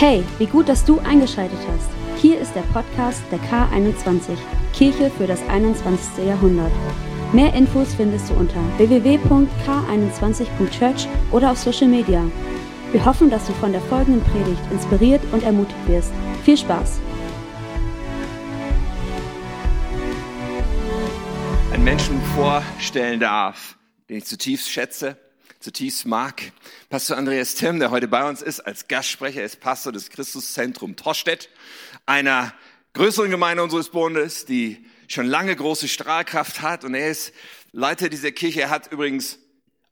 Hey, wie gut, dass du eingeschaltet hast. Hier ist der Podcast der K21, Kirche für das 21. Jahrhundert. Mehr Infos findest du unter www.k21.church oder auf Social Media. Wir hoffen, dass du von der folgenden Predigt inspiriert und ermutigt wirst. Viel Spaß! Einen Menschen vorstellen darf, den ich zutiefst schätze, zutiefst mag. Pastor Andreas Timm, der heute bei uns ist, als Gastsprecher, ist Pastor des Christuszentrum Torstedt, einer größeren Gemeinde unseres Bundes, die schon lange große Strahlkraft hat. Und er ist Leiter dieser Kirche. Er hat übrigens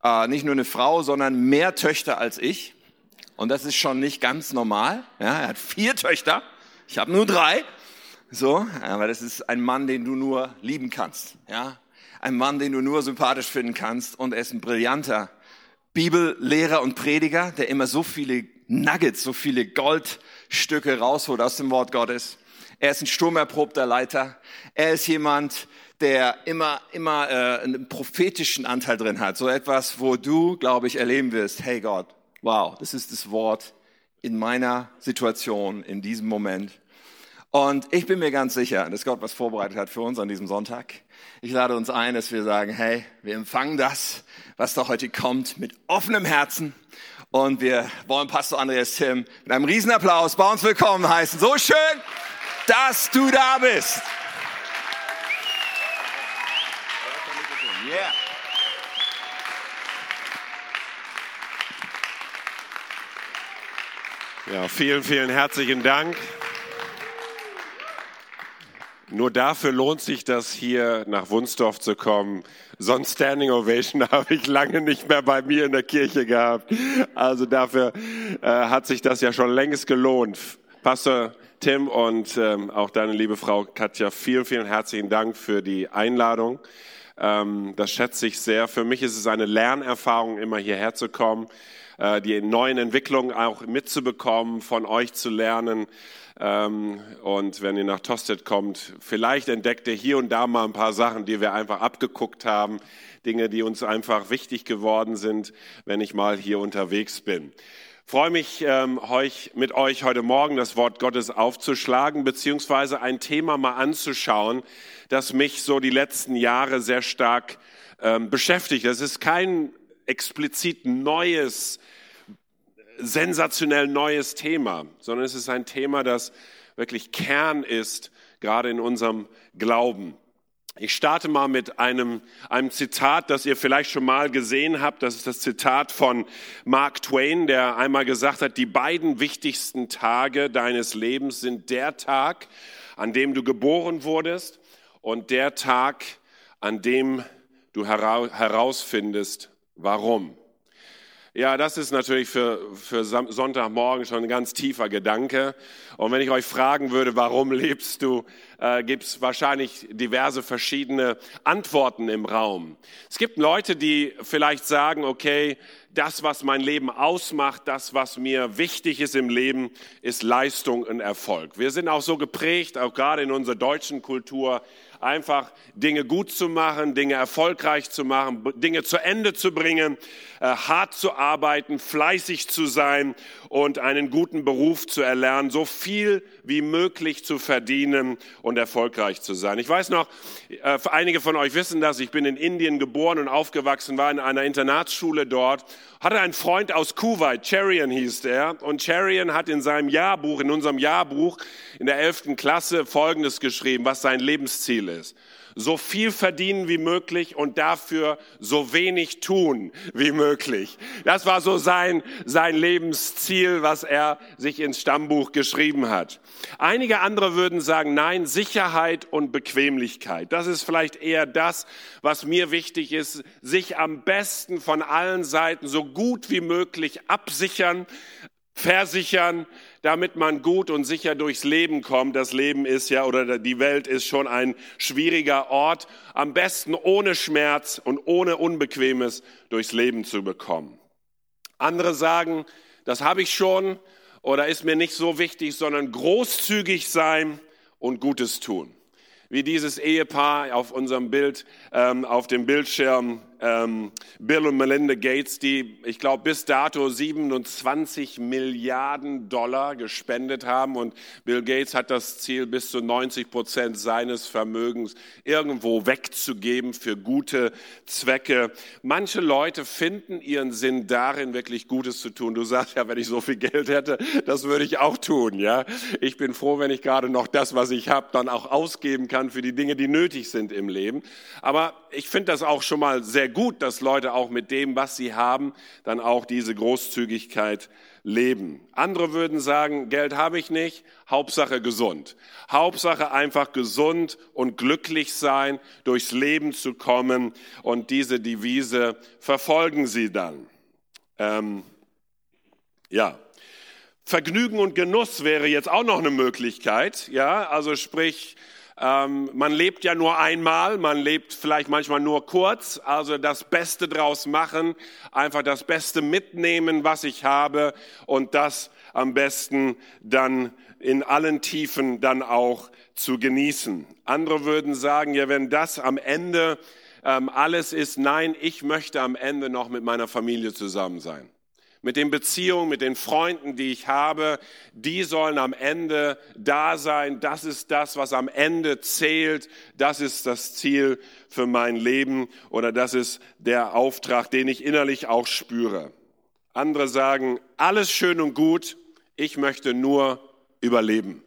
äh, nicht nur eine Frau, sondern mehr Töchter als ich. Und das ist schon nicht ganz normal. Ja, er hat vier Töchter. Ich habe nur drei. So, aber das ist ein Mann, den du nur lieben kannst. Ja, ein Mann, den du nur sympathisch finden kannst. Und er ist ein brillanter Bibellehrer und Prediger, der immer so viele Nuggets, so viele Goldstücke rausholt aus dem Wort Gottes. Er ist ein sturmerprobter Leiter. Er ist jemand, der immer, immer äh, einen prophetischen Anteil drin hat. So etwas, wo du, glaube ich, erleben wirst, hey Gott, wow, das ist das Wort in meiner Situation, in diesem Moment. Und ich bin mir ganz sicher, dass Gott was vorbereitet hat für uns an diesem Sonntag. Ich lade uns ein, dass wir sagen, hey, wir empfangen das, was da heute kommt, mit offenem Herzen. Und wir wollen Pastor Andreas Tim mit einem Riesenapplaus bei uns willkommen heißen. So schön, dass du da bist. Yeah. Ja, vielen, vielen herzlichen Dank. Nur dafür lohnt sich das hier nach Wunsdorf zu kommen. Sonst Standing Ovation habe ich lange nicht mehr bei mir in der Kirche gehabt. Also dafür äh, hat sich das ja schon längst gelohnt. Pastor Tim und ähm, auch deine liebe Frau Katja, vielen, vielen herzlichen Dank für die Einladung. Ähm, das schätze ich sehr. Für mich ist es eine Lernerfahrung, immer hierher zu kommen, äh, die neuen Entwicklungen auch mitzubekommen, von euch zu lernen. Ähm, und wenn ihr nach Tosted kommt, vielleicht entdeckt ihr hier und da mal ein paar Sachen, die wir einfach abgeguckt haben, Dinge, die uns einfach wichtig geworden sind, wenn ich mal hier unterwegs bin. Freue mich, ähm, euch, mit euch heute Morgen das Wort Gottes aufzuschlagen, beziehungsweise ein Thema mal anzuschauen, das mich so die letzten Jahre sehr stark ähm, beschäftigt. Das ist kein explizit neues sensationell neues Thema, sondern es ist ein Thema, das wirklich Kern ist, gerade in unserem Glauben. Ich starte mal mit einem, einem Zitat, das ihr vielleicht schon mal gesehen habt. Das ist das Zitat von Mark Twain, der einmal gesagt hat, die beiden wichtigsten Tage deines Lebens sind der Tag, an dem du geboren wurdest und der Tag, an dem du herausfindest, warum. Ja, das ist natürlich für, für Sonntagmorgen schon ein ganz tiefer Gedanke. Und wenn ich euch fragen würde, warum lebst du, äh, gibt es wahrscheinlich diverse verschiedene Antworten im Raum. Es gibt Leute, die vielleicht sagen, okay, das, was mein Leben ausmacht, das, was mir wichtig ist im Leben, ist Leistung und Erfolg. Wir sind auch so geprägt, auch gerade in unserer deutschen Kultur, einfach Dinge gut zu machen, Dinge erfolgreich zu machen, Dinge zu Ende zu bringen, äh, hart zu arbeiten, fleißig zu sein und einen guten Beruf zu erlernen, so viel wie möglich zu verdienen und erfolgreich zu sein. Ich weiß noch, äh, einige von euch wissen das, ich bin in Indien geboren und aufgewachsen, war in einer Internatsschule dort, hatte einen Freund aus Kuwait, Cherian hieß der, und Cherian hat in seinem Jahrbuch, in unserem Jahrbuch in der 11. Klasse Folgendes geschrieben, was sein Lebensziel ist so viel verdienen wie möglich und dafür so wenig tun wie möglich. Das war so sein, sein Lebensziel, was er sich ins Stammbuch geschrieben hat. Einige andere würden sagen, nein, Sicherheit und Bequemlichkeit. Das ist vielleicht eher das, was mir wichtig ist, sich am besten von allen Seiten so gut wie möglich absichern, versichern, damit man gut und sicher durchs Leben kommt. Das Leben ist ja oder die Welt ist schon ein schwieriger Ort. Am besten ohne Schmerz und ohne Unbequemes durchs Leben zu bekommen. Andere sagen, das habe ich schon oder ist mir nicht so wichtig, sondern großzügig sein und Gutes tun. Wie dieses Ehepaar auf unserem Bild, ähm, auf dem Bildschirm ähm, Bill und Melinda Gates, die, ich glaube, bis dato 27 Milliarden Dollar gespendet haben. Und Bill Gates hat das Ziel, bis zu 90 Prozent seines Vermögens irgendwo wegzugeben für gute Zwecke. Manche Leute finden ihren Sinn darin, wirklich Gutes zu tun. Du sagst ja, wenn ich so viel Geld hätte, das würde ich auch tun. Ja, Ich bin froh, wenn ich gerade noch das, was ich habe, dann auch ausgeben kann für die Dinge, die nötig sind im Leben. Aber ich finde das auch schon mal sehr gut, dass Leute auch mit dem, was sie haben, dann auch diese Großzügigkeit leben. Andere würden sagen, Geld habe ich nicht, Hauptsache gesund. Hauptsache einfach gesund und glücklich sein, durchs Leben zu kommen und diese Devise verfolgen sie dann. Ähm, ja. Vergnügen und Genuss wäre jetzt auch noch eine Möglichkeit, ja, also sprich, ähm, man lebt ja nur einmal, man lebt vielleicht manchmal nur kurz, also das Beste draus machen, einfach das Beste mitnehmen, was ich habe und das am besten dann in allen Tiefen dann auch zu genießen. Andere würden sagen, ja, wenn das am Ende ähm, alles ist, nein, ich möchte am Ende noch mit meiner Familie zusammen sein mit den Beziehungen, mit den Freunden, die ich habe, die sollen am Ende da sein. Das ist das, was am Ende zählt. Das ist das Ziel für mein Leben oder das ist der Auftrag, den ich innerlich auch spüre. Andere sagen, alles schön und gut, ich möchte nur überleben.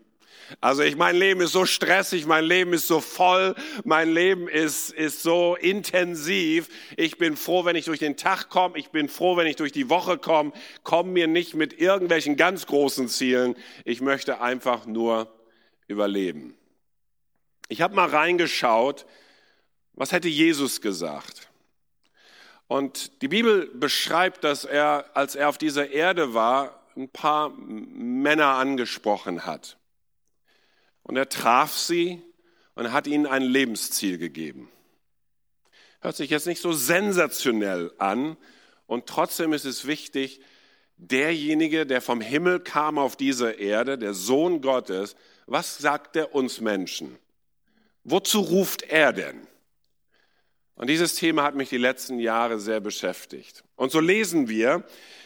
Also ich, mein Leben ist so stressig, mein Leben ist so voll, mein Leben ist, ist so intensiv. Ich bin froh, wenn ich durch den Tag komme. Ich bin froh, wenn ich durch die Woche komme. Komm mir nicht mit irgendwelchen ganz großen Zielen. Ich möchte einfach nur überleben. Ich habe mal reingeschaut, was hätte Jesus gesagt? Und die Bibel beschreibt, dass er, als er auf dieser Erde war, ein paar Männer angesprochen hat. Und er traf sie und hat ihnen ein Lebensziel gegeben. Hört sich jetzt nicht so sensationell an und trotzdem ist es wichtig, derjenige, der vom Himmel kam auf diese Erde, der Sohn Gottes, was sagt er uns Menschen? Wozu ruft er denn? Und dieses Thema hat mich die letzten Jahre sehr beschäftigt. Und so lesen wir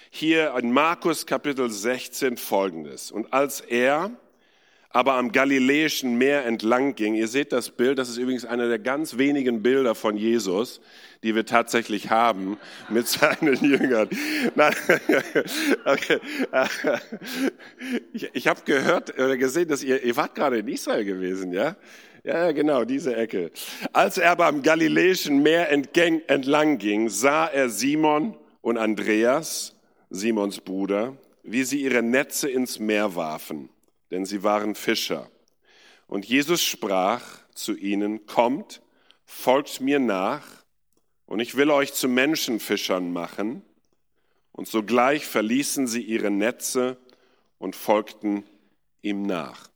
hier in Markus Kapitel 16 Folgendes. Und als er, aber am Galiläischen Meer entlang ging. Ihr seht das Bild, das ist übrigens einer der ganz wenigen Bilder von Jesus, die wir tatsächlich haben mit seinen Jüngern. Nein, okay. Ich, ich habe gehört oder gesehen, dass ihr, ihr wart gerade in Israel gewesen, ja? Ja, genau, diese Ecke. Als er aber am Galiläischen Meer entlang ging, sah er Simon und Andreas, Simons Bruder, wie sie ihre Netze ins Meer warfen denn sie waren Fischer. Und Jesus sprach zu ihnen, kommt, folgt mir nach, und ich will euch zu Menschenfischern machen. Und sogleich verließen sie ihre Netze und folgten ihm nach.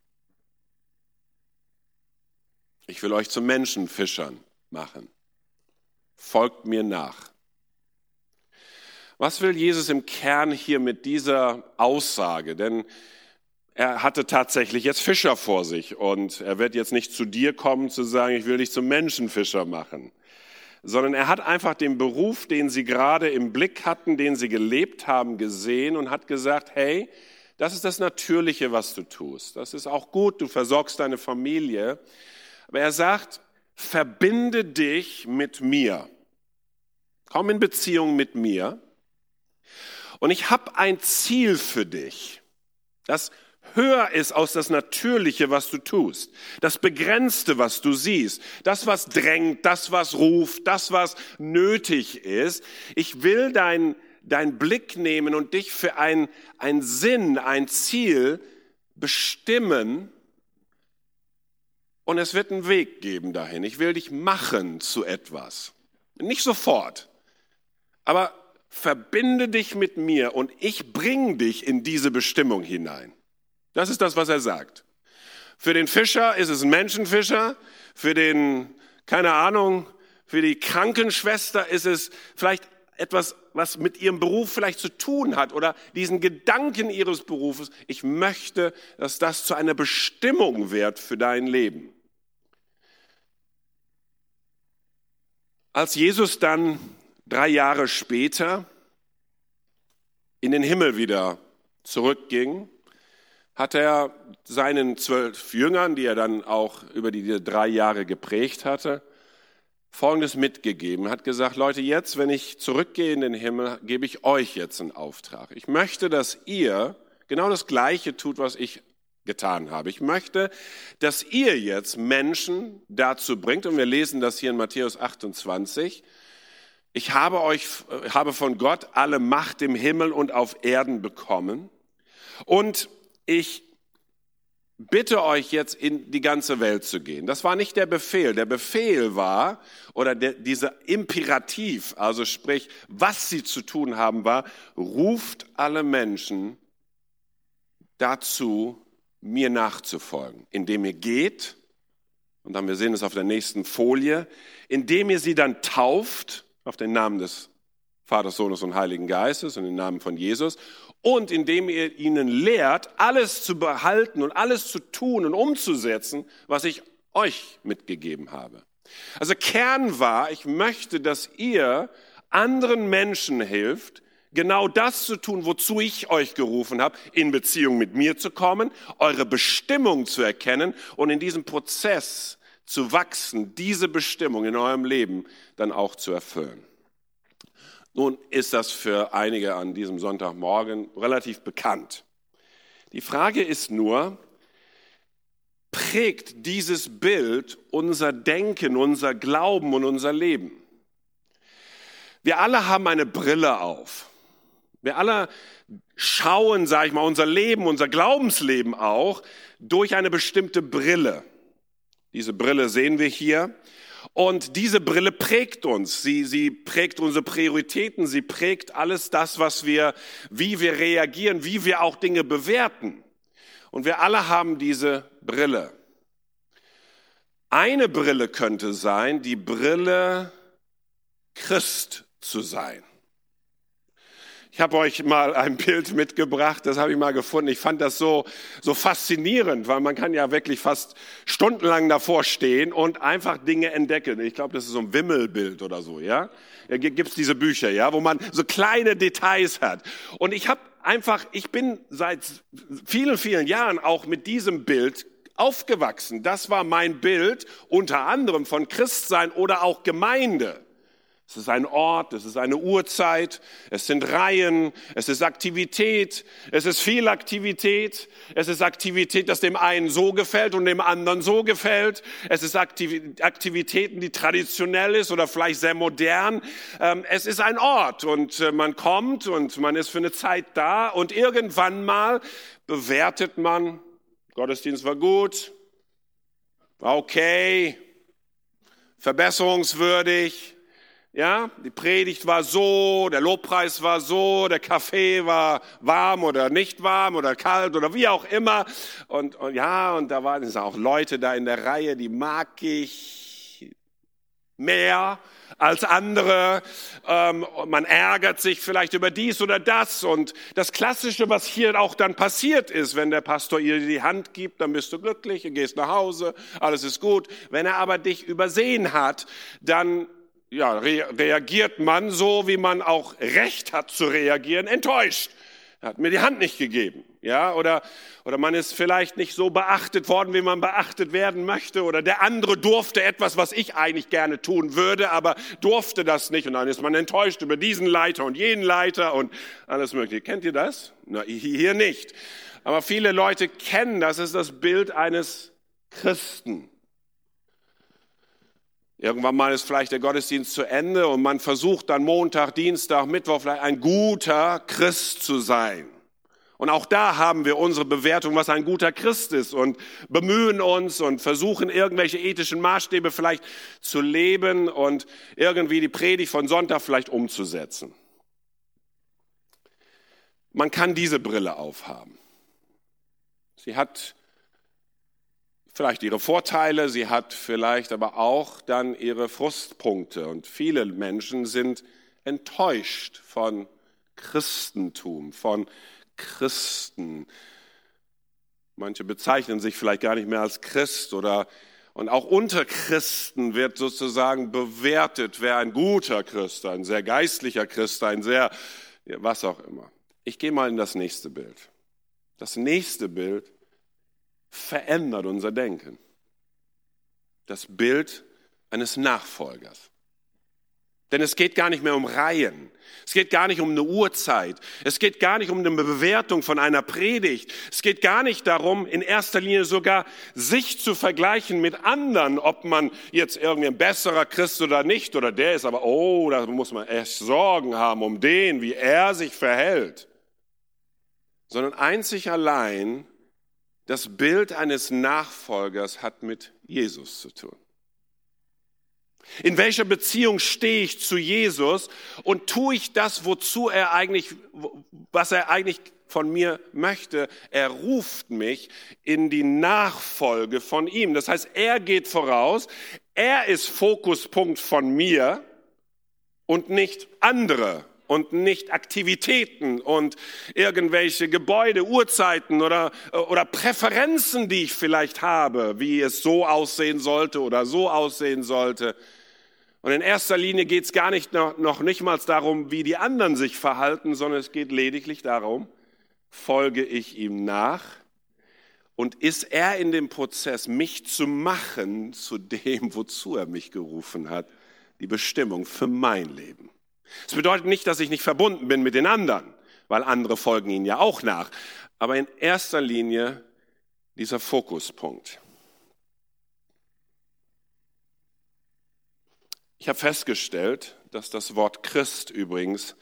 Ich will euch zu Menschenfischern machen. Folgt mir nach. Was will Jesus im Kern hier mit dieser Aussage? Denn er hatte tatsächlich jetzt Fischer vor sich und er wird jetzt nicht zu dir kommen zu sagen, ich will dich zum Menschenfischer machen, sondern er hat einfach den Beruf, den sie gerade im Blick hatten, den sie gelebt haben, gesehen und hat gesagt, hey, das ist das Natürliche, was du tust. Das ist auch gut, du versorgst deine Familie. Aber er sagt, verbinde dich mit mir. Komm in Beziehung mit mir. Und ich habe ein Ziel für dich. Das höher ist aus das Natürliche, was du tust, das Begrenzte, was du siehst, das, was drängt, das, was ruft, das, was nötig ist. Ich will deinen dein Blick nehmen und dich für ein, ein Sinn, ein Ziel bestimmen. Und es wird einen Weg geben dahin. Ich will dich machen zu etwas. Nicht sofort, aber verbinde dich mit mir und ich bringe dich in diese Bestimmung hinein. Das ist das, was er sagt. Für den Fischer ist es ein Menschenfischer, für den, keine Ahnung, für die Krankenschwester ist es vielleicht etwas, was mit ihrem Beruf vielleicht zu tun hat oder diesen Gedanken ihres Berufes. Ich möchte, dass das zu einer Bestimmung wird für dein Leben. Als Jesus dann drei Jahre später in den Himmel wieder zurückging, hat er seinen zwölf Jüngern, die er dann auch über die drei Jahre geprägt hatte, Folgendes mitgegeben. Hat gesagt, Leute, jetzt, wenn ich zurückgehe in den Himmel, gebe ich euch jetzt einen Auftrag. Ich möchte, dass ihr genau das Gleiche tut, was ich getan habe. Ich möchte, dass ihr jetzt Menschen dazu bringt, und wir lesen das hier in Matthäus 28, ich habe euch, habe von Gott alle Macht im Himmel und auf Erden bekommen und ich bitte euch jetzt in die ganze Welt zu gehen. Das war nicht der Befehl. Der Befehl war, oder der, dieser Imperativ, also sprich, was sie zu tun haben, war, ruft alle Menschen dazu, mir nachzufolgen, indem ihr geht, und dann wir sehen es auf der nächsten Folie, indem ihr sie dann tauft auf den Namen des Vaters, Sohnes und Heiligen Geistes und den Namen von Jesus und indem ihr ihnen lehrt, alles zu behalten und alles zu tun und umzusetzen, was ich euch mitgegeben habe. Also Kern war, ich möchte, dass ihr anderen Menschen hilft, genau das zu tun, wozu ich euch gerufen habe, in Beziehung mit mir zu kommen, eure Bestimmung zu erkennen und in diesem Prozess zu wachsen, diese Bestimmung in eurem Leben dann auch zu erfüllen. Nun ist das für einige an diesem Sonntagmorgen relativ bekannt. Die Frage ist nur, prägt dieses Bild unser Denken, unser Glauben und unser Leben? Wir alle haben eine Brille auf. Wir alle schauen, sage ich mal, unser Leben, unser Glaubensleben auch durch eine bestimmte Brille. Diese Brille sehen wir hier. Und diese Brille prägt uns. Sie, sie prägt unsere Prioritäten. Sie prägt alles das, was wir, wie wir reagieren, wie wir auch Dinge bewerten. Und wir alle haben diese Brille. Eine Brille könnte sein, die Brille Christ zu sein. Ich habe euch mal ein Bild mitgebracht, das habe ich mal gefunden. Ich fand das so, so faszinierend, weil man kann ja wirklich fast stundenlang davor stehen und einfach Dinge entdecken. Ich glaube, das ist so ein Wimmelbild oder so, ja. Da gibt's diese Bücher, ja, wo man so kleine Details hat. Und ich habe einfach, ich bin seit vielen, vielen Jahren auch mit diesem Bild aufgewachsen. Das war mein Bild unter anderem von Christsein oder auch Gemeinde. Es ist ein Ort, es ist eine Uhrzeit, es sind Reihen, es ist Aktivität, es ist viel Aktivität, es ist Aktivität, das dem einen so gefällt und dem anderen so gefällt. Es ist Aktivitäten, die traditionell ist oder vielleicht sehr modern. Ähm, es ist ein Ort und äh, man kommt und man ist für eine Zeit da und irgendwann mal bewertet man, Gottesdienst war gut, war okay, verbesserungswürdig, ja, die Predigt war so, der Lobpreis war so, der Kaffee war warm oder nicht warm oder kalt oder wie auch immer. Und, und ja, und da waren auch Leute da in der Reihe, die mag ich mehr als andere. Ähm, man ärgert sich vielleicht über dies oder das. Und das Klassische, was hier auch dann passiert ist, wenn der Pastor ihr die Hand gibt, dann bist du glücklich, du gehst nach Hause, alles ist gut. Wenn er aber dich übersehen hat, dann ja, re reagiert man so, wie man auch Recht hat zu reagieren, enttäuscht. Er hat mir die Hand nicht gegeben, ja, oder, oder man ist vielleicht nicht so beachtet worden, wie man beachtet werden möchte, oder der andere durfte etwas, was ich eigentlich gerne tun würde, aber durfte das nicht, und dann ist man enttäuscht über diesen Leiter und jenen Leiter und alles Mögliche. Kennt ihr das? Na, hier nicht. Aber viele Leute kennen das, ist das Bild eines Christen. Irgendwann mal ist vielleicht der Gottesdienst zu Ende und man versucht dann Montag, Dienstag, Mittwoch vielleicht ein guter Christ zu sein. Und auch da haben wir unsere Bewertung, was ein guter Christ ist und bemühen uns und versuchen irgendwelche ethischen Maßstäbe vielleicht zu leben und irgendwie die Predigt von Sonntag vielleicht umzusetzen. Man kann diese Brille aufhaben. Sie hat vielleicht ihre Vorteile, sie hat vielleicht aber auch dann ihre Frustpunkte. Und viele Menschen sind enttäuscht von Christentum, von Christen. Manche bezeichnen sich vielleicht gar nicht mehr als Christ oder Und auch unter Christen wird sozusagen bewertet, wer ein guter Christ, ein sehr geistlicher Christ, ein sehr, was auch immer. Ich gehe mal in das nächste Bild. Das nächste Bild verändert unser Denken. Das Bild eines Nachfolgers. Denn es geht gar nicht mehr um Reihen. Es geht gar nicht um eine Uhrzeit. Es geht gar nicht um eine Bewertung von einer Predigt. Es geht gar nicht darum, in erster Linie sogar sich zu vergleichen mit anderen, ob man jetzt irgendwie ein besserer Christ oder nicht, oder der ist aber, oh, da muss man echt Sorgen haben um den, wie er sich verhält. Sondern einzig allein das Bild eines Nachfolgers hat mit Jesus zu tun. In welcher Beziehung stehe ich zu Jesus und tue ich das, wozu er eigentlich, was er eigentlich von mir möchte? Er ruft mich in die Nachfolge von ihm. Das heißt, er geht voraus. Er ist Fokuspunkt von mir und nicht andere und nicht Aktivitäten und irgendwelche Gebäude, Uhrzeiten oder, oder Präferenzen, die ich vielleicht habe, wie es so aussehen sollte oder so aussehen sollte. Und in erster Linie geht es gar nicht noch, noch nicht mal darum, wie die anderen sich verhalten, sondern es geht lediglich darum, folge ich ihm nach und ist er in dem Prozess, mich zu machen zu dem, wozu er mich gerufen hat, die Bestimmung für mein Leben. Es bedeutet nicht, dass ich nicht verbunden bin mit den anderen, weil andere folgen ihnen ja auch nach, aber in erster Linie dieser Fokuspunkt. Ich habe festgestellt, dass das Wort Christ übrigens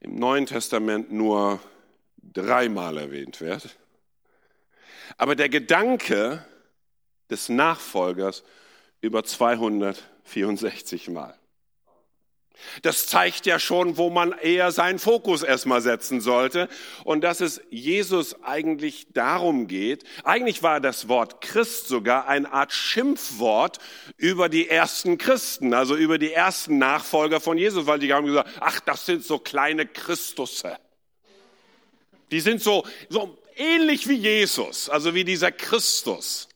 im Neuen Testament nur dreimal erwähnt wird. Aber der Gedanke des Nachfolgers über 264 Mal. Das zeigt ja schon, wo man eher seinen Fokus erstmal setzen sollte und dass es Jesus eigentlich darum geht. Eigentlich war das Wort Christ sogar eine Art Schimpfwort über die ersten Christen, also über die ersten Nachfolger von Jesus, weil die haben gesagt, ach, das sind so kleine Christusse. Die sind so, so ähnlich wie Jesus, also wie dieser Christus.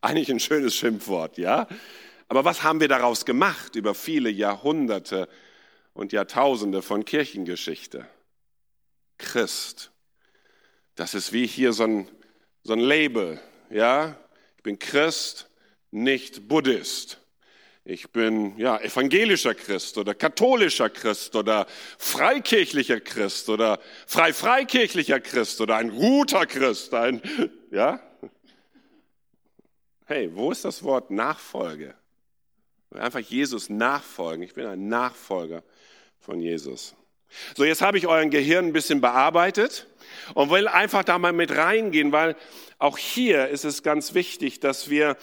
Eigentlich ein schönes Schimpfwort, ja? Aber was haben wir daraus gemacht über viele Jahrhunderte und Jahrtausende von Kirchengeschichte? Christ. Das ist wie hier so ein, so ein Label, ja? Ich bin Christ, nicht Buddhist. Ich bin ja evangelischer Christ oder katholischer Christ oder freikirchlicher Christ oder frei-freikirchlicher Christ oder ein guter Christ, ein ja? Hey, wo ist das Wort Nachfolge? Einfach Jesus nachfolgen. Ich bin ein Nachfolger von Jesus. So, jetzt habe ich euren Gehirn ein bisschen bearbeitet und will einfach da mal mit reingehen, weil auch hier ist es ganz wichtig, dass wir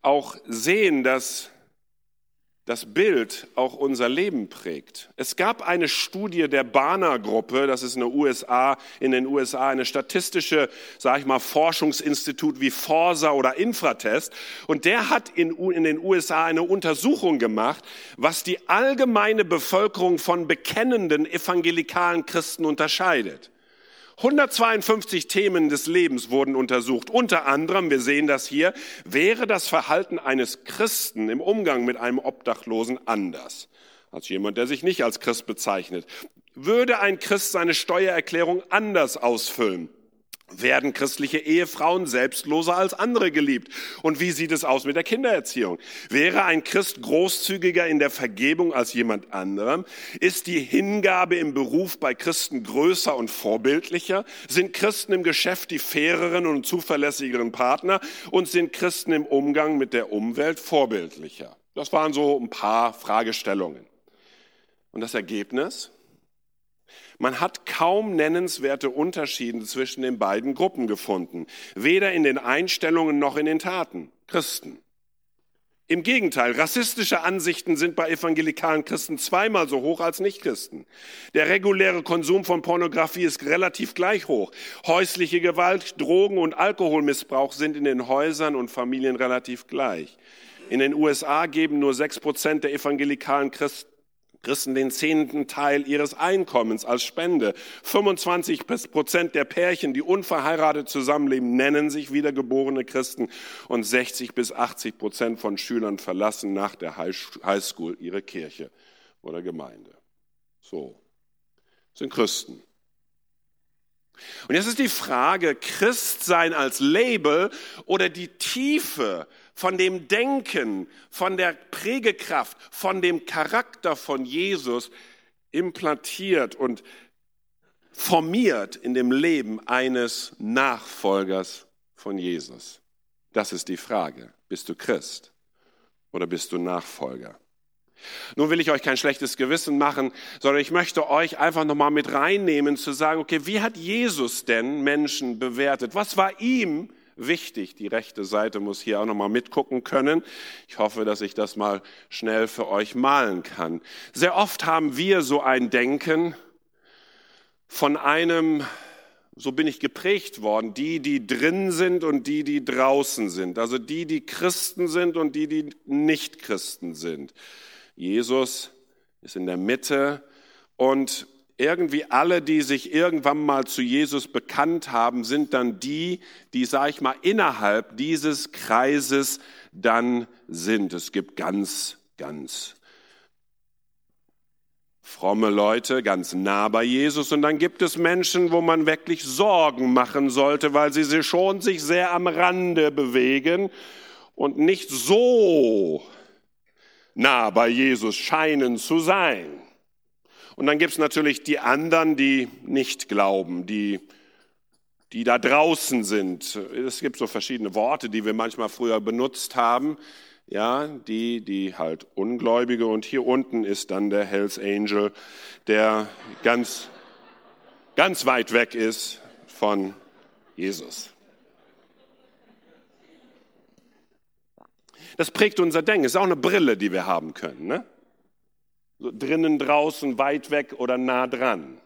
auch sehen, dass das Bild auch unser Leben prägt. Es gab eine Studie der Barner-Gruppe, das ist eine USA, in den USA eine statistische, sage ich mal, Forschungsinstitut wie Forsa oder Infratest. Und der hat in, in den USA eine Untersuchung gemacht, was die allgemeine Bevölkerung von bekennenden evangelikalen Christen unterscheidet. 152 Themen des Lebens wurden untersucht. Unter anderem, wir sehen das hier, wäre das Verhalten eines Christen im Umgang mit einem Obdachlosen anders als jemand, der sich nicht als Christ bezeichnet. Würde ein Christ seine Steuererklärung anders ausfüllen? Werden christliche Ehefrauen selbstloser als andere geliebt? Und wie sieht es aus mit der Kindererziehung? Wäre ein Christ großzügiger in der Vergebung als jemand anderem? Ist die Hingabe im Beruf bei Christen größer und vorbildlicher? Sind Christen im Geschäft die faireren und zuverlässigeren Partner? Und sind Christen im Umgang mit der Umwelt vorbildlicher? Das waren so ein paar Fragestellungen. Und das Ergebnis? Man hat kaum nennenswerte Unterschiede zwischen den beiden Gruppen gefunden, weder in den Einstellungen noch in den Taten. Christen. Im Gegenteil, rassistische Ansichten sind bei evangelikalen Christen zweimal so hoch als Nichtchristen. Der reguläre Konsum von Pornografie ist relativ gleich hoch. Häusliche Gewalt, Drogen und Alkoholmissbrauch sind in den Häusern und Familien relativ gleich. In den USA geben nur sechs Prozent der evangelikalen Christen Christen den zehnten Teil ihres Einkommens als Spende. 25 Prozent der Pärchen, die unverheiratet zusammenleben, nennen sich wiedergeborene Christen und 60 bis 80 Prozent von Schülern verlassen nach der Highschool ihre Kirche oder Gemeinde. So, sind Christen. Und jetzt ist die Frage, Christsein als Label oder die Tiefe von dem Denken, von der Prägekraft, von dem Charakter von Jesus implantiert und formiert in dem Leben eines Nachfolgers von Jesus? Das ist die Frage. Bist du Christ oder bist du Nachfolger? Nun will ich euch kein schlechtes Gewissen machen, sondern ich möchte euch einfach nochmal mit reinnehmen, zu sagen, okay, wie hat Jesus denn Menschen bewertet? Was war ihm wichtig. Die rechte Seite muss hier auch nochmal mitgucken können. Ich hoffe, dass ich das mal schnell für euch malen kann. Sehr oft haben wir so ein Denken von einem, so bin ich geprägt worden, die, die drin sind und die, die draußen sind. Also die, die Christen sind und die, die nicht Christen sind. Jesus ist in der Mitte und irgendwie alle, die sich irgendwann mal zu Jesus bekannt haben, sind dann die, die, sag ich mal, innerhalb dieses Kreises dann sind. Es gibt ganz, ganz fromme Leute, ganz nah bei Jesus. Und dann gibt es Menschen, wo man wirklich Sorgen machen sollte, weil sie sich schon sich sehr am Rande bewegen und nicht so nah bei Jesus scheinen zu sein. Und dann gibt es natürlich die anderen, die nicht glauben, die, die da draußen sind. Es gibt so verschiedene Worte, die wir manchmal früher benutzt haben. Ja, die, die halt Ungläubige. Und hier unten ist dann der Hells Angel, der ganz, ganz weit weg ist von Jesus. Das prägt unser Denken. Ist auch eine Brille, die wir haben können. Ne? So drinnen, draußen, weit weg oder nah dran.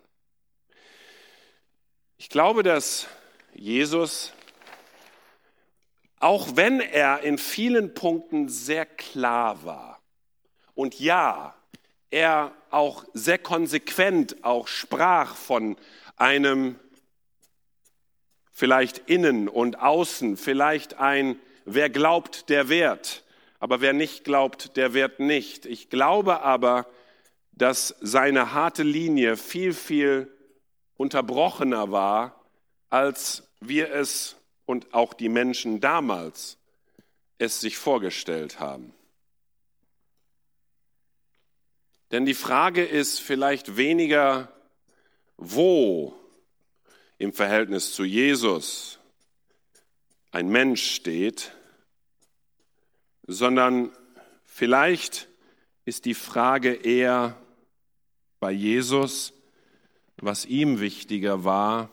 Ich glaube, dass Jesus, auch wenn er in vielen Punkten sehr klar war und ja, er auch sehr konsequent auch sprach von einem vielleicht innen und außen, vielleicht ein, wer glaubt, der wert, aber wer nicht glaubt, der wert nicht. Ich glaube aber, dass seine harte Linie viel, viel unterbrochener war, als wir es und auch die Menschen damals es sich vorgestellt haben. Denn die Frage ist vielleicht weniger, wo im Verhältnis zu Jesus ein Mensch steht, sondern vielleicht ist die Frage eher, bei Jesus, was ihm wichtiger war,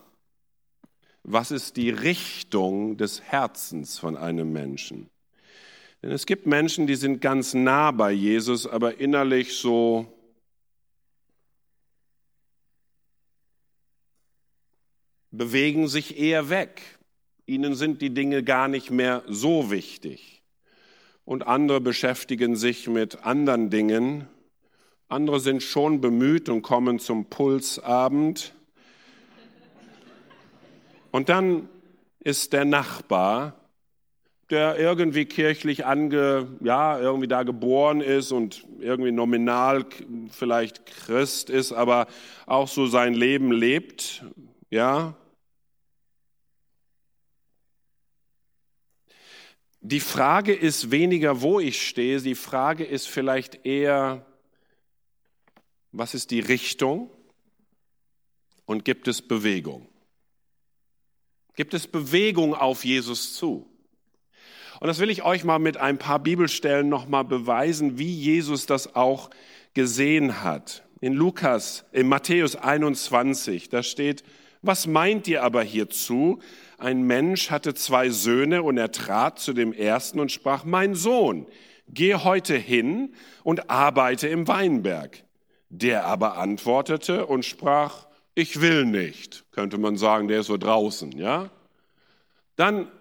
was ist die Richtung des Herzens von einem Menschen. Denn es gibt Menschen, die sind ganz nah bei Jesus, aber innerlich so bewegen sich eher weg. Ihnen sind die Dinge gar nicht mehr so wichtig. Und andere beschäftigen sich mit anderen Dingen, andere sind schon bemüht und kommen zum Pulsabend. Und dann ist der Nachbar, der irgendwie kirchlich ange, ja, irgendwie da geboren ist und irgendwie nominal vielleicht Christ ist, aber auch so sein Leben lebt, ja. Die Frage ist weniger, wo ich stehe, die Frage ist vielleicht eher, was ist die Richtung? Und gibt es Bewegung? Gibt es Bewegung auf Jesus zu? Und das will ich euch mal mit ein paar Bibelstellen nochmal beweisen, wie Jesus das auch gesehen hat. In Lukas, in Matthäus 21, da steht, was meint ihr aber hierzu? Ein Mensch hatte zwei Söhne und er trat zu dem ersten und sprach, mein Sohn, geh heute hin und arbeite im Weinberg. Der aber antwortete und sprach, ich will nicht. Könnte man sagen, der ist so draußen, ja? Dann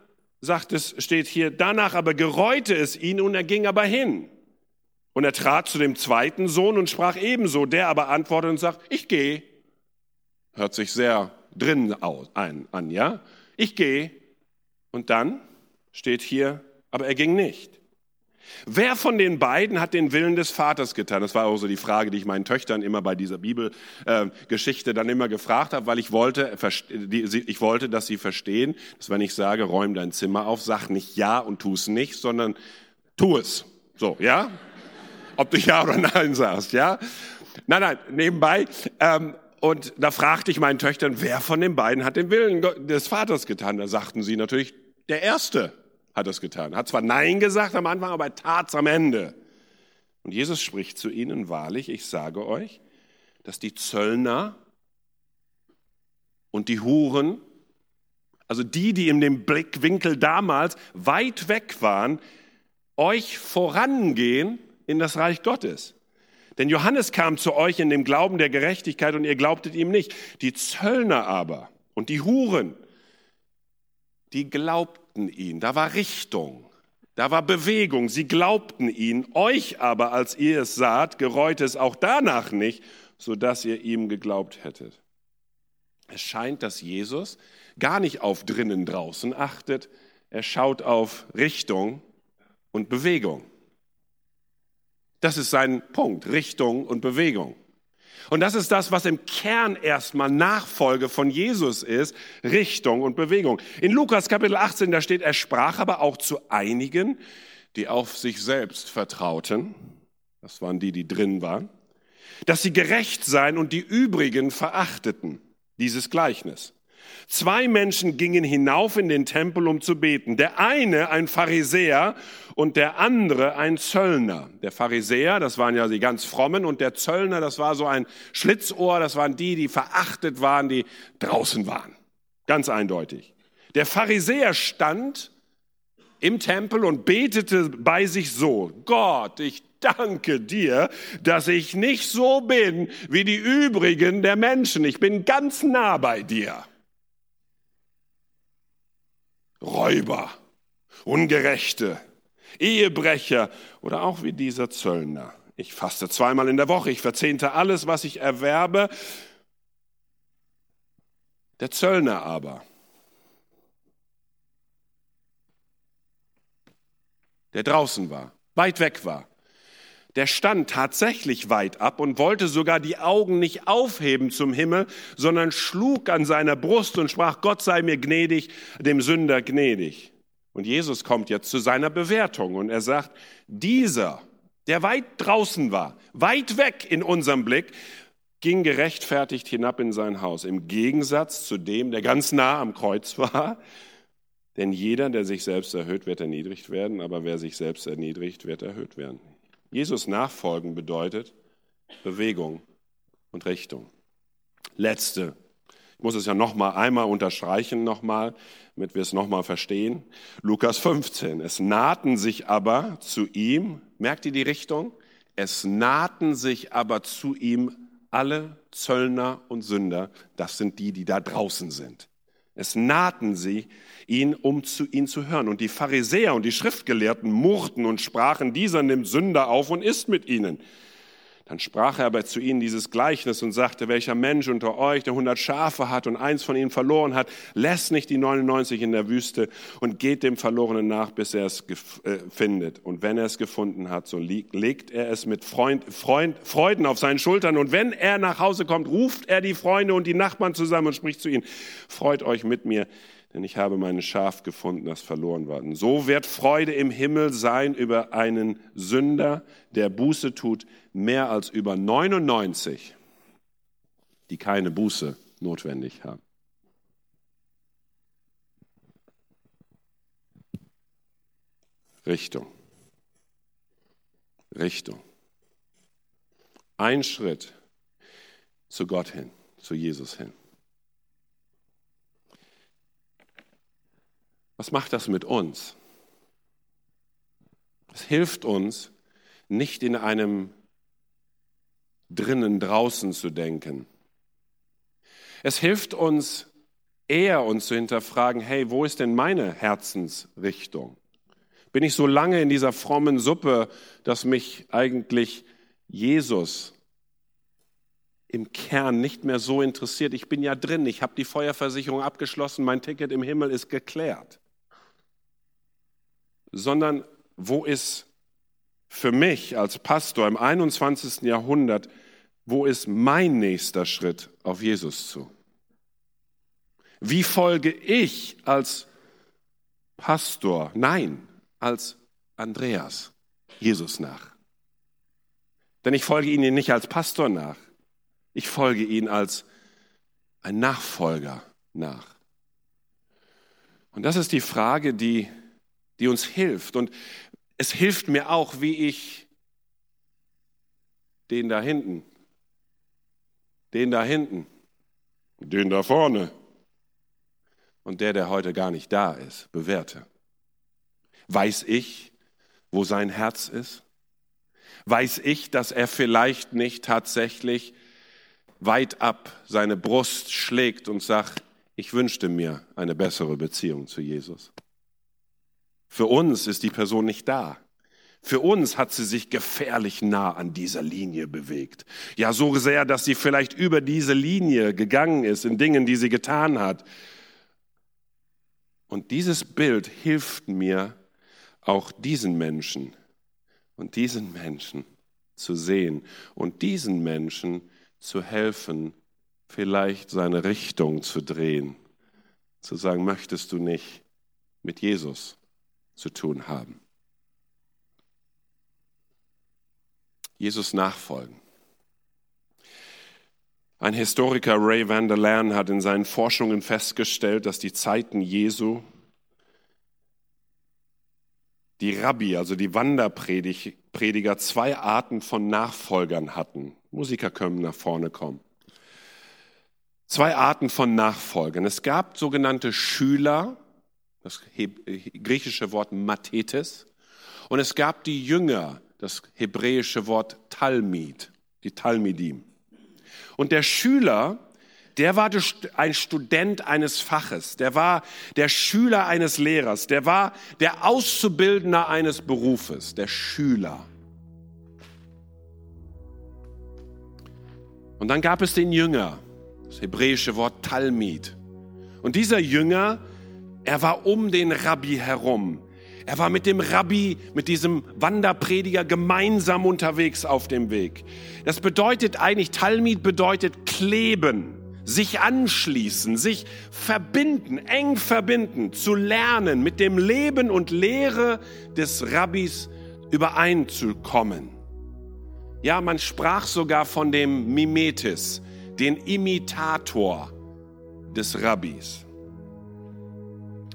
sagt es, steht hier, danach aber gereute es ihn und er ging aber hin. Und er trat zu dem zweiten Sohn und sprach ebenso. Der aber antwortete und sagt, ich gehe. Hört sich sehr drin an, ja? Ich gehe. Und dann steht hier, aber er ging nicht. Wer von den beiden hat den Willen des Vaters getan? Das war auch so die Frage, die ich meinen Töchtern immer bei dieser Bibelgeschichte äh, dann immer gefragt habe, weil ich wollte, ich wollte, dass sie verstehen, dass wenn ich sage, räum dein Zimmer auf, sag nicht ja und tu es nicht, sondern tu es. So, ja? Ob du ja oder nein sagst, ja? Nein, nein, nebenbei. Ähm, und da fragte ich meinen Töchtern, wer von den beiden hat den Willen des Vaters getan? Da sagten sie natürlich, der Erste hat es getan. Hat zwar Nein gesagt am Anfang, aber er tat es am Ende. Und Jesus spricht zu ihnen, wahrlich, ich sage euch, dass die Zöllner und die Huren, also die, die in dem Blickwinkel damals weit weg waren, euch vorangehen in das Reich Gottes. Denn Johannes kam zu euch in dem Glauben der Gerechtigkeit und ihr glaubtet ihm nicht. Die Zöllner aber und die Huren, die glaubten ihn. Da war Richtung, da war Bewegung. Sie glaubten ihn. Euch aber, als ihr es saht, gereute es auch danach nicht, so dass ihr ihm geglaubt hättet. Es scheint, dass Jesus gar nicht auf drinnen draußen achtet. Er schaut auf Richtung und Bewegung. Das ist sein Punkt, Richtung und Bewegung. Und das ist das, was im Kern erstmal Nachfolge von Jesus ist, Richtung und Bewegung. In Lukas Kapitel 18, da steht, er sprach aber auch zu einigen, die auf sich selbst vertrauten, das waren die, die drin waren, dass sie gerecht seien und die übrigen verachteten, dieses Gleichnis. Zwei Menschen gingen hinauf in den Tempel, um zu beten. Der eine ein Pharisäer und der andere ein Zöllner. Der Pharisäer, das waren ja die ganz frommen, und der Zöllner, das war so ein Schlitzohr, das waren die, die verachtet waren, die draußen waren. Ganz eindeutig. Der Pharisäer stand im Tempel und betete bei sich so, Gott, ich danke dir, dass ich nicht so bin wie die übrigen der Menschen. Ich bin ganz nah bei dir. Räuber, Ungerechte, Ehebrecher oder auch wie dieser Zöllner. Ich faste zweimal in der Woche, ich verzehnte alles, was ich erwerbe. Der Zöllner aber, der draußen war, weit weg war, der stand tatsächlich weit ab und wollte sogar die Augen nicht aufheben zum Himmel, sondern schlug an seiner Brust und sprach, Gott sei mir gnädig, dem Sünder gnädig. Und Jesus kommt jetzt zu seiner Bewertung und er sagt, dieser, der weit draußen war, weit weg in unserem Blick, ging gerechtfertigt hinab in sein Haus, im Gegensatz zu dem, der ganz nah am Kreuz war. Denn jeder, der sich selbst erhöht, wird erniedrigt werden, aber wer sich selbst erniedrigt, wird erhöht werden. Jesus nachfolgen bedeutet Bewegung und Richtung. Letzte. Ich muss es ja noch mal einmal unterstreichen, noch mal, damit wir es noch mal verstehen. Lukas 15. Es nahten sich aber zu ihm, merkt ihr die Richtung? Es nahten sich aber zu ihm alle Zöllner und Sünder. Das sind die, die da draußen sind. Es nahten sie ihn, um zu ihn zu hören. Und die Pharisäer und die Schriftgelehrten murrten und sprachen, dieser nimmt Sünder auf und isst mit ihnen. Dann sprach er aber zu ihnen dieses Gleichnis und sagte, welcher Mensch unter euch, der hundert Schafe hat und eins von ihnen verloren hat, lässt nicht die 99 in der Wüste und geht dem Verlorenen nach, bis er es äh, findet. Und wenn er es gefunden hat, so legt er es mit Freund, Freund, Freuden auf seinen Schultern. Und wenn er nach Hause kommt, ruft er die Freunde und die Nachbarn zusammen und spricht zu ihnen, freut euch mit mir, denn ich habe mein Schaf gefunden, das verloren war. Und so wird Freude im Himmel sein über einen Sünder, der Buße tut, mehr als über 99, die keine Buße notwendig haben. Richtung. Richtung. Ein Schritt zu Gott hin, zu Jesus hin. Was macht das mit uns? Es hilft uns, nicht in einem drinnen draußen zu denken. Es hilft uns eher uns zu hinterfragen, hey, wo ist denn meine Herzensrichtung? Bin ich so lange in dieser frommen Suppe, dass mich eigentlich Jesus im Kern nicht mehr so interessiert. Ich bin ja drin, ich habe die Feuerversicherung abgeschlossen, mein Ticket im Himmel ist geklärt. Sondern wo ist für mich als Pastor im 21. Jahrhundert, wo ist mein nächster Schritt auf Jesus zu? Wie folge ich als Pastor, nein, als Andreas Jesus nach? Denn ich folge ihnen nicht als Pastor nach. Ich folge ihnen als ein Nachfolger nach. Und das ist die Frage, die, die uns hilft. Und es hilft mir auch, wie ich den da hinten, den da hinten, den da vorne und der, der heute gar nicht da ist, bewerte. Weiß ich, wo sein Herz ist? Weiß ich, dass er vielleicht nicht tatsächlich weit ab seine Brust schlägt und sagt, ich wünschte mir eine bessere Beziehung zu Jesus. Für uns ist die Person nicht da. Für uns hat sie sich gefährlich nah an dieser Linie bewegt. Ja, so sehr, dass sie vielleicht über diese Linie gegangen ist in Dingen, die sie getan hat. Und dieses Bild hilft mir, auch diesen Menschen und diesen Menschen zu sehen und diesen Menschen zu helfen, vielleicht seine Richtung zu drehen, zu sagen, möchtest du nicht mit Jesus zu tun haben? Jesus nachfolgen. Ein Historiker, Ray Van der Leyen, hat in seinen Forschungen festgestellt, dass die Zeiten Jesu die Rabbi, also die Wanderprediger, zwei Arten von Nachfolgern hatten. Musiker können nach vorne kommen. Zwei Arten von Nachfolgern. Es gab sogenannte Schüler, das griechische Wort Mathetes, und es gab die Jünger, das hebräische Wort Talmid, die Talmidim. Und der Schüler, der war ein Student eines Faches, der war der Schüler eines Lehrers, der war der Auszubildende eines Berufes, der Schüler. Und dann gab es den Jünger, das hebräische Wort Talmid. Und dieser Jünger, er war um den Rabbi herum. Er war mit dem Rabbi, mit diesem Wanderprediger gemeinsam unterwegs auf dem Weg. Das bedeutet eigentlich, Talmid bedeutet kleben, sich anschließen, sich verbinden, eng verbinden, zu lernen, mit dem Leben und Lehre des Rabbis übereinzukommen. Ja, man sprach sogar von dem Mimetis, den Imitator des Rabbis.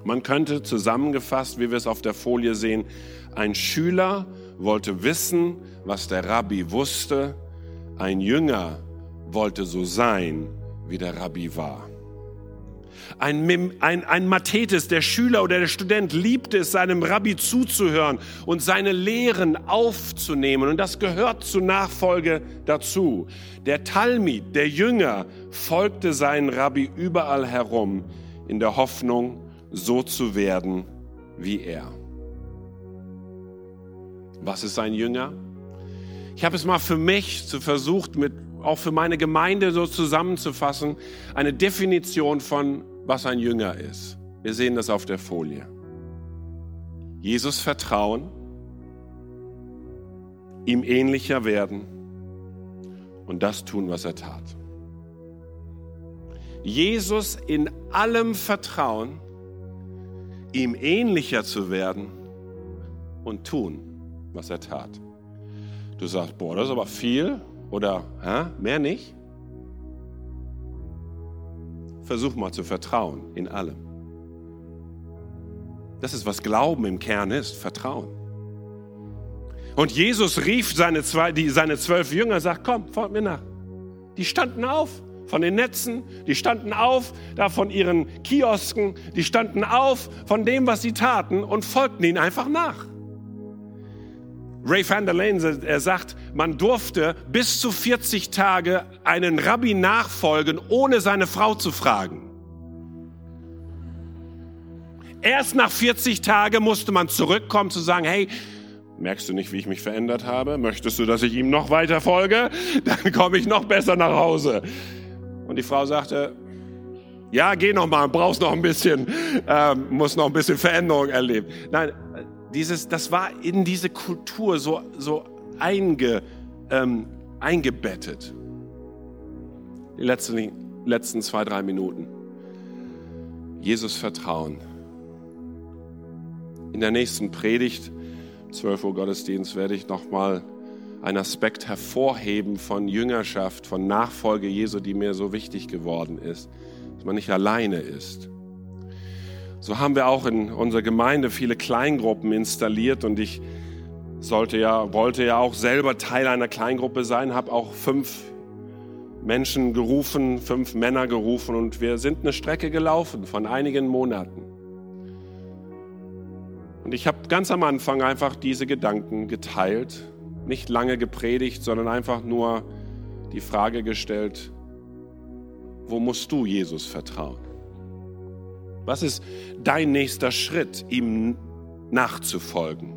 Man könnte zusammengefasst, wie wir es auf der Folie sehen, ein Schüler wollte wissen, was der Rabbi wusste, ein Jünger wollte so sein, wie der Rabbi war. Ein, ein, ein Mathetes, der Schüler oder der Student, liebte es, seinem Rabbi zuzuhören und seine Lehren aufzunehmen. Und das gehört zur Nachfolge dazu. Der Talmid, der Jünger, folgte seinen Rabbi überall herum in der Hoffnung, so zu werden wie er. Was ist ein Jünger? Ich habe es mal für mich zu versucht, mit, auch für meine Gemeinde so zusammenzufassen, eine Definition von was ein Jünger ist. Wir sehen das auf der Folie. Jesus vertrauen, ihm ähnlicher werden und das tun, was er tat. Jesus in allem vertrauen, ihm ähnlicher zu werden und tun, was er tat. Du sagst, boah, das ist aber viel oder hä, mehr nicht. Versuch mal zu vertrauen in allem. Das ist, was Glauben im Kern ist, Vertrauen. Und Jesus rief seine, zwei, die, seine zwölf Jünger, sagt, komm, folgt mir nach. Die standen auf von den Netzen, die standen auf da von ihren Kiosken, die standen auf von dem, was sie taten und folgten ihnen einfach nach. Ray van der Lane, er sagt, man durfte bis zu 40 Tage einen Rabbi nachfolgen, ohne seine Frau zu fragen. erst nach 40 Tagen musste man zurückkommen zu sagen, hey, merkst du nicht, wie ich mich verändert habe? Möchtest du, dass ich ihm noch weiter folge? Dann komme ich noch besser nach Hause. Und die Frau sagte, ja, geh noch mal, brauchst noch ein bisschen, ähm, muss noch ein bisschen Veränderung erleben. Nein, dieses, das war in diese Kultur so, so einge, ähm, eingebettet. Die letzten, letzten zwei, drei Minuten. Jesus vertrauen. In der nächsten Predigt, 12 Uhr Gottesdienst, werde ich nochmal einen Aspekt hervorheben von Jüngerschaft, von Nachfolge Jesu, die mir so wichtig geworden ist, dass man nicht alleine ist. So haben wir auch in unserer Gemeinde viele Kleingruppen installiert und ich sollte ja, wollte ja auch selber Teil einer Kleingruppe sein, habe auch fünf Menschen gerufen, fünf Männer gerufen und wir sind eine Strecke gelaufen von einigen Monaten. Und ich habe ganz am Anfang einfach diese Gedanken geteilt, nicht lange gepredigt, sondern einfach nur die Frage gestellt, wo musst du Jesus vertrauen? Was ist dein nächster Schritt, ihm nachzufolgen?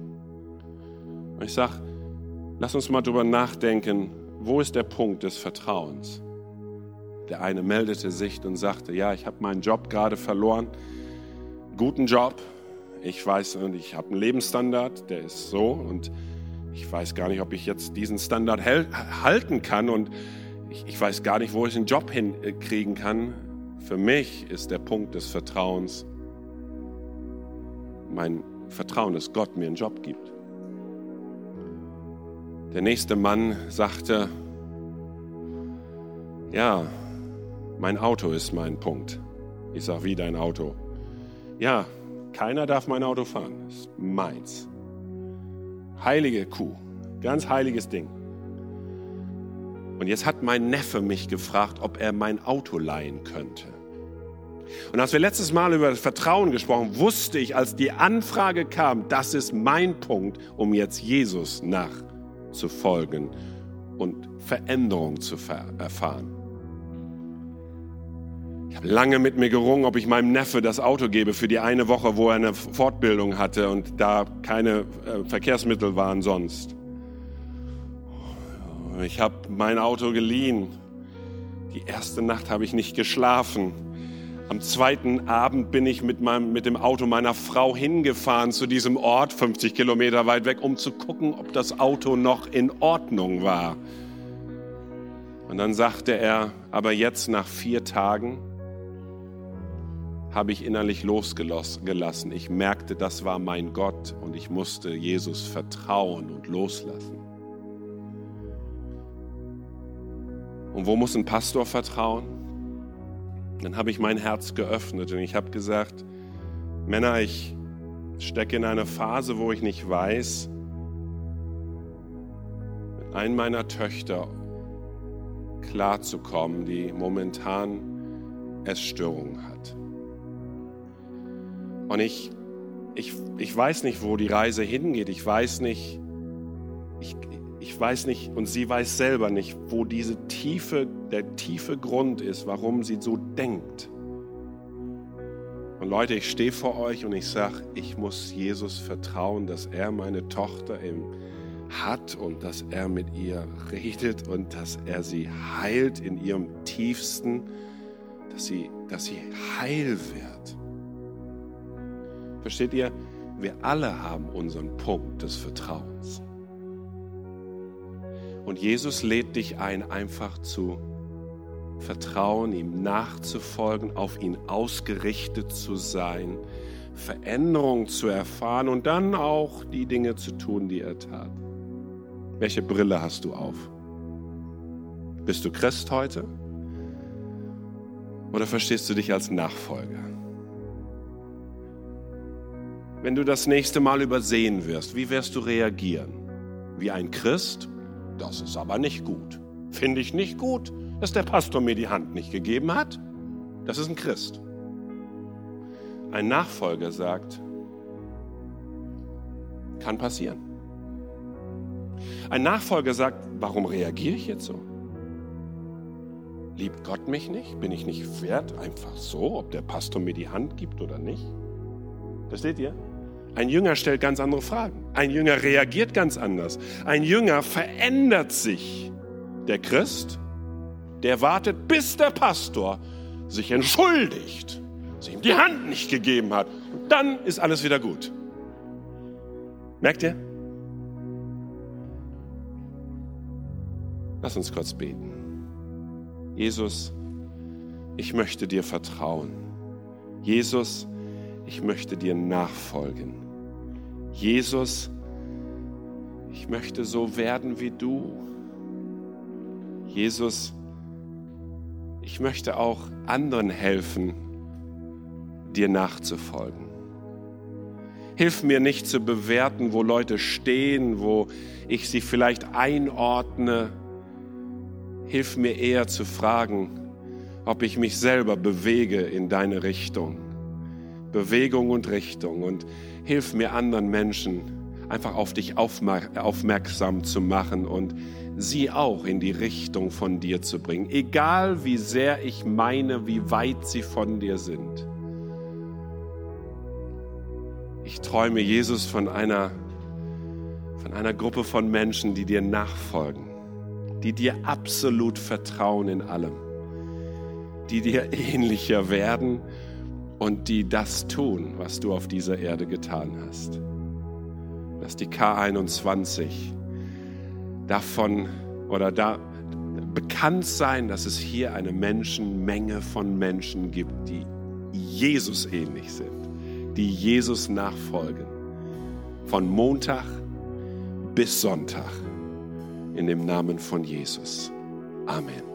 Und ich sage, lass uns mal drüber nachdenken, wo ist der Punkt des Vertrauens? Der eine meldete sich und sagte, ja, ich habe meinen Job gerade verloren, guten Job, ich weiß, ich habe einen Lebensstandard, der ist so und ich weiß gar nicht, ob ich jetzt diesen Standard halten kann und ich, ich weiß gar nicht, wo ich einen Job hinkriegen kann. Für mich ist der Punkt des Vertrauens mein Vertrauen, dass Gott mir einen Job gibt. Der nächste Mann sagte, ja, mein Auto ist mein Punkt. Ich sage, wie dein Auto? Ja, keiner darf mein Auto fahren. Ist meins. Heilige Kuh. Ganz heiliges Ding. Und jetzt hat mein Neffe mich gefragt, ob er mein Auto leihen könnte. Und als wir letztes Mal über das Vertrauen gesprochen, wusste ich, als die Anfrage kam, das ist mein Punkt, um jetzt Jesus nach zu folgen und Veränderung zu erfahren. Ich habe lange mit mir gerungen, ob ich meinem Neffe das Auto gebe für die eine Woche, wo er eine Fortbildung hatte und da keine äh, Verkehrsmittel waren sonst. Ich habe mein Auto geliehen. Die erste Nacht habe ich nicht geschlafen. Am zweiten Abend bin ich mit, meinem, mit dem Auto meiner Frau hingefahren zu diesem Ort, 50 Kilometer weit weg, um zu gucken, ob das Auto noch in Ordnung war. Und dann sagte er, aber jetzt nach vier Tagen habe ich innerlich losgelassen. Ich merkte, das war mein Gott und ich musste Jesus vertrauen und loslassen. Und wo muss ein Pastor vertrauen? Dann habe ich mein Herz geöffnet und ich habe gesagt, Männer, ich stecke in einer Phase, wo ich nicht weiß, mit einem meiner Töchter klarzukommen, die momentan Essstörungen hat. Und ich, ich, ich weiß nicht, wo die Reise hingeht. Ich weiß nicht, ich, ich weiß nicht und sie weiß selber nicht, wo diese tiefe, der tiefe Grund ist, warum sie so denkt. Und Leute, ich stehe vor euch und ich sage, ich muss Jesus vertrauen, dass er meine Tochter im hat und dass er mit ihr redet und dass er sie heilt in ihrem tiefsten, dass sie, dass sie heil wird. Versteht ihr? Wir alle haben unseren Punkt des Vertrauens. Und Jesus lädt dich ein, einfach zu vertrauen, ihm nachzufolgen, auf ihn ausgerichtet zu sein, Veränderung zu erfahren und dann auch die Dinge zu tun, die er tat. Welche Brille hast du auf? Bist du Christ heute? Oder verstehst du dich als Nachfolger? Wenn du das nächste Mal übersehen wirst, wie wirst du reagieren? Wie ein Christ das ist aber nicht gut. Finde ich nicht gut, dass der Pastor mir die Hand nicht gegeben hat. Das ist ein Christ. Ein Nachfolger sagt, kann passieren. Ein Nachfolger sagt, warum reagiere ich jetzt so? Liebt Gott mich nicht? Bin ich nicht wert einfach so, ob der Pastor mir die Hand gibt oder nicht? Versteht ihr? Ein Jünger stellt ganz andere Fragen. Ein Jünger reagiert ganz anders. Ein Jünger verändert sich. Der Christ, der wartet, bis der Pastor sich entschuldigt, sich ihm die Hand nicht gegeben hat. Und dann ist alles wieder gut. Merkt ihr? Lass uns kurz beten. Jesus, ich möchte dir vertrauen. Jesus, ich möchte dir nachfolgen. Jesus, ich möchte so werden wie du. Jesus, ich möchte auch anderen helfen, dir nachzufolgen. Hilf mir nicht zu bewerten, wo Leute stehen, wo ich sie vielleicht einordne. Hilf mir eher zu fragen, ob ich mich selber bewege in deine Richtung. Bewegung und Richtung. Und hilf mir anderen Menschen einfach auf dich aufmerksam zu machen und sie auch in die Richtung von dir zu bringen. Egal wie sehr ich meine, wie weit sie von dir sind. Ich träume Jesus von einer, von einer Gruppe von Menschen, die dir nachfolgen, die dir absolut vertrauen in allem die dir ähnlicher werden und die das tun, was du auf dieser Erde getan hast. Dass die K21 davon oder da bekannt sein, dass es hier eine Menschenmenge von Menschen gibt, die Jesus ähnlich sind, die Jesus nachfolgen. Von Montag bis Sonntag. In dem Namen von Jesus. Amen.